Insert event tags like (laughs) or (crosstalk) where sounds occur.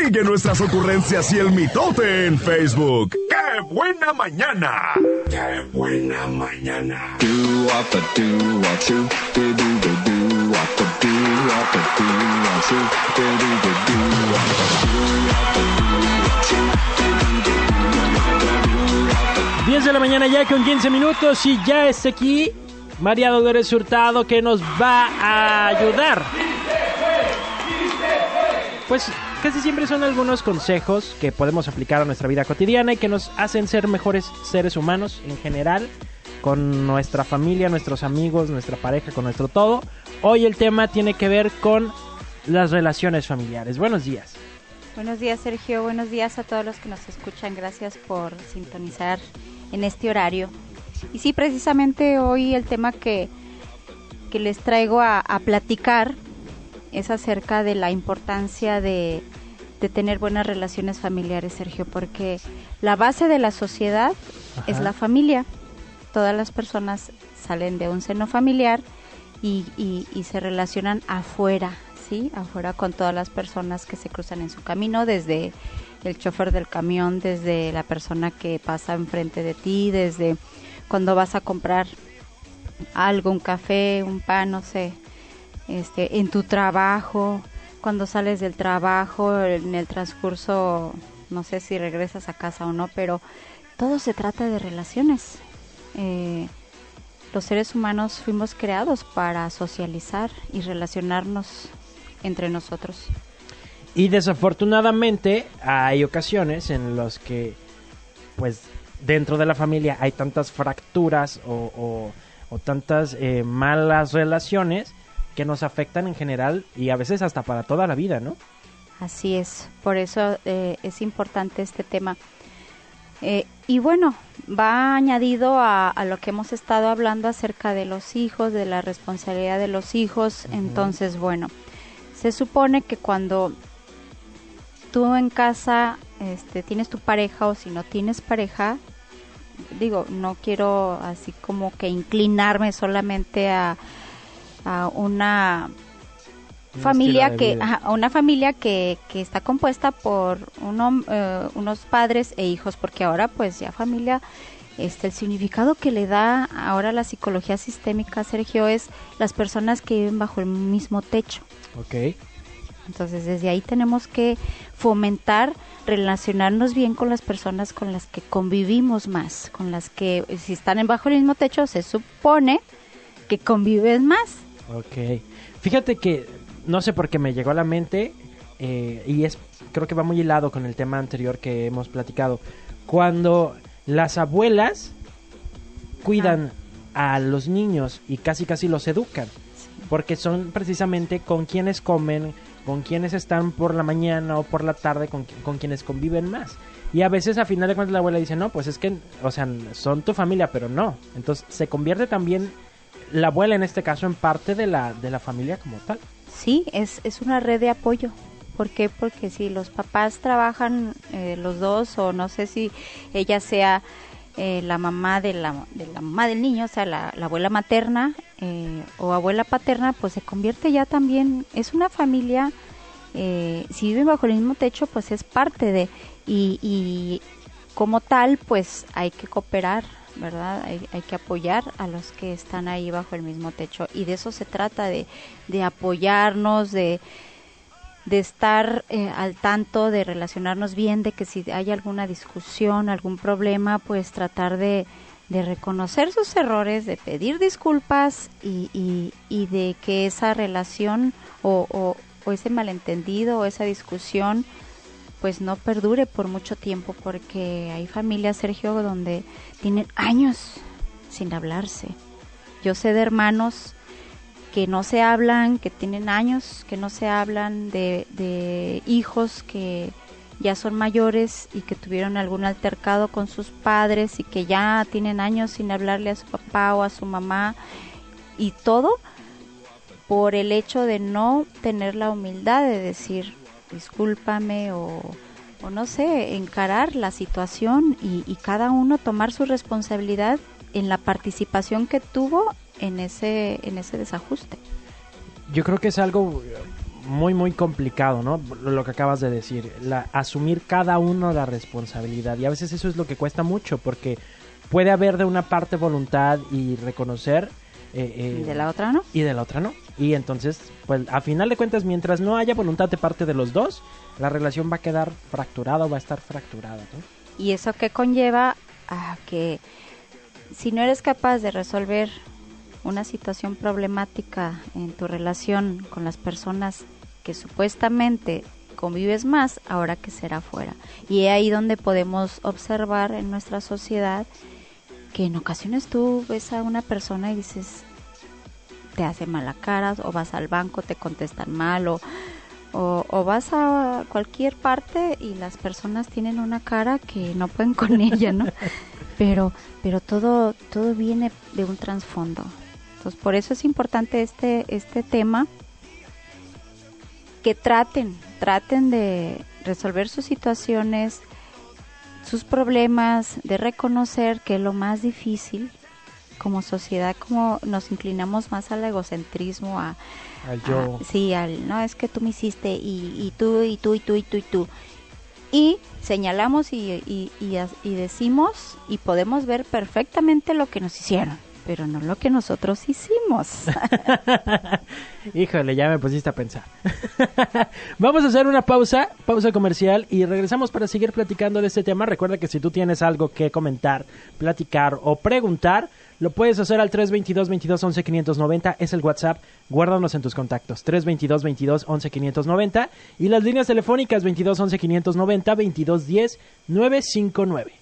Sigue nuestras ocurrencias y el mitote en Facebook. ¡Qué buena mañana! ¡Qué buena mañana! Diez de la mañana ya con 15 minutos y ya está aquí María Dolores Hurtado que nos va a ayudar. Pues casi siempre son algunos consejos que podemos aplicar a nuestra vida cotidiana y que nos hacen ser mejores seres humanos en general, con nuestra familia, nuestros amigos, nuestra pareja, con nuestro todo. Hoy el tema tiene que ver con las relaciones familiares. Buenos días. Buenos días Sergio, buenos días a todos los que nos escuchan. Gracias por sintonizar en este horario. Y sí, precisamente hoy el tema que, que les traigo a, a platicar es acerca de la importancia de, de, tener buenas relaciones familiares, Sergio, porque la base de la sociedad Ajá. es la familia. Todas las personas salen de un seno familiar y, y, y se relacionan afuera, ¿sí? Afuera con todas las personas que se cruzan en su camino, desde el chofer del camión, desde la persona que pasa enfrente de ti, desde cuando vas a comprar algo, un café, un pan, no sé, este, en tu trabajo, cuando sales del trabajo, en el transcurso, no sé si regresas a casa o no, pero todo se trata de relaciones. Eh, los seres humanos fuimos creados para socializar y relacionarnos entre nosotros. Y desafortunadamente hay ocasiones en las que, pues, dentro de la familia hay tantas fracturas o, tantas eh, malas relaciones que nos afectan en general y a veces hasta para toda la vida, ¿no? Así es, por eso eh, es importante este tema. Eh, y bueno, va añadido a, a, lo que hemos estado hablando acerca de los hijos, de la responsabilidad de los hijos. Uh -huh. Entonces, bueno, se supone que cuando tú en casa este, tienes tu pareja o si no tienes pareja, digo, no quiero así como que inclinarme solamente a, a una familia que a una familia que, que está compuesta por uno, eh, unos padres e hijos porque ahora pues ya familia este el significado que le da ahora la psicología sistémica Sergio es las personas que viven bajo el mismo techo. Okay entonces desde ahí tenemos que fomentar relacionarnos bien con las personas con las que convivimos más con las que si están en bajo el mismo techo se supone que convives más Ok. Fíjate que no sé por qué me llegó a la mente eh, y es creo que va muy hilado con el tema anterior que hemos platicado. Cuando las abuelas cuidan ah. a los niños y casi casi los educan, sí. porque son precisamente con quienes comen, con quienes están por la mañana o por la tarde, con, con quienes conviven más. Y a veces a final de cuentas la abuela dice, no, pues es que, o sea, son tu familia, pero no. Entonces se convierte también la abuela en este caso en parte de la, de la familia como tal. Sí, es, es una red de apoyo. ¿Por qué? Porque si los papás trabajan eh, los dos o no sé si ella sea eh, la mamá de la, de la mamá del niño, o sea, la, la abuela materna eh, o abuela paterna, pues se convierte ya también, es una familia, eh, si viven bajo el mismo techo, pues es parte de, y, y como tal, pues hay que cooperar, ¿verdad? Hay, que apoyar a los que están ahí bajo el mismo techo y de eso se trata, de, de apoyarnos, de, de estar eh, al tanto, de relacionarnos bien, de que si hay alguna discusión, algún problema, pues tratar de, de reconocer sus errores, de pedir disculpas y, y, y de que esa relación o, o ese malentendido o esa discusión pues no perdure por mucho tiempo porque hay familias, Sergio, donde tienen años sin hablarse. Yo sé de hermanos que no se hablan, que tienen años que no se hablan, de, de hijos que ya son mayores y que tuvieron algún altercado con sus padres y que ya tienen años sin hablarle a su papá o a su mamá y todo por el hecho de no tener la humildad de decir discúlpame o, o no sé, encarar la situación y, y, cada uno tomar su responsabilidad en la participación que tuvo en ese, en ese desajuste. Yo creo que es algo muy, muy complicado, ¿no? Lo que acabas de decir, la, asumir cada uno la responsabilidad. Y a veces eso es lo que cuesta mucho, porque puede haber de una parte voluntad y reconocer. Eh, eh, Y de la otra no. y de la otra no. Y entonces, pues a final de cuentas, mientras no haya voluntad de parte de los dos, la relación va a quedar fracturada o va a estar fracturada. ¿no? Y eso que conlleva a que si no eres capaz de resolver una situación problemática en tu relación con las personas que supuestamente convives más, ahora que será fuera. Y es ahí donde podemos observar en nuestra sociedad que en ocasiones tú ves a una persona y dices, te hace mala cara, o vas al banco, te contestan mal, o, o, vas a cualquier parte y las personas tienen una cara que no pueden con (laughs) ella, ¿no? Pero, pero todo, todo viene de un trasfondo. Entonces, por eso es importante este, este tema que traten, traten de resolver sus situaciones, sus problemas, de reconocer que lo más difícil como sociedad, como nos inclinamos más al egocentrismo, a, Al yo. Sí, al, no, es que tú me hiciste y, y tú, y tú, y tú, y tú, y tú. Y señalamos y, y, y decimos y podemos ver perfectamente lo que nos hicieron, pero no lo que nosotros hicimos. (laughs) Híjole, ya me pusiste a pensar. (laughs) Vamos a hacer una pausa, pausa comercial y regresamos para seguir platicando de este tema. Recuerda que si tú tienes algo que comentar, platicar o preguntar, lo puedes hacer al 322 22 11 590, es el WhatsApp. Guárdanos en tus contactos. 322 22 11 590 y las líneas telefónicas 22 11 590 22 10 959.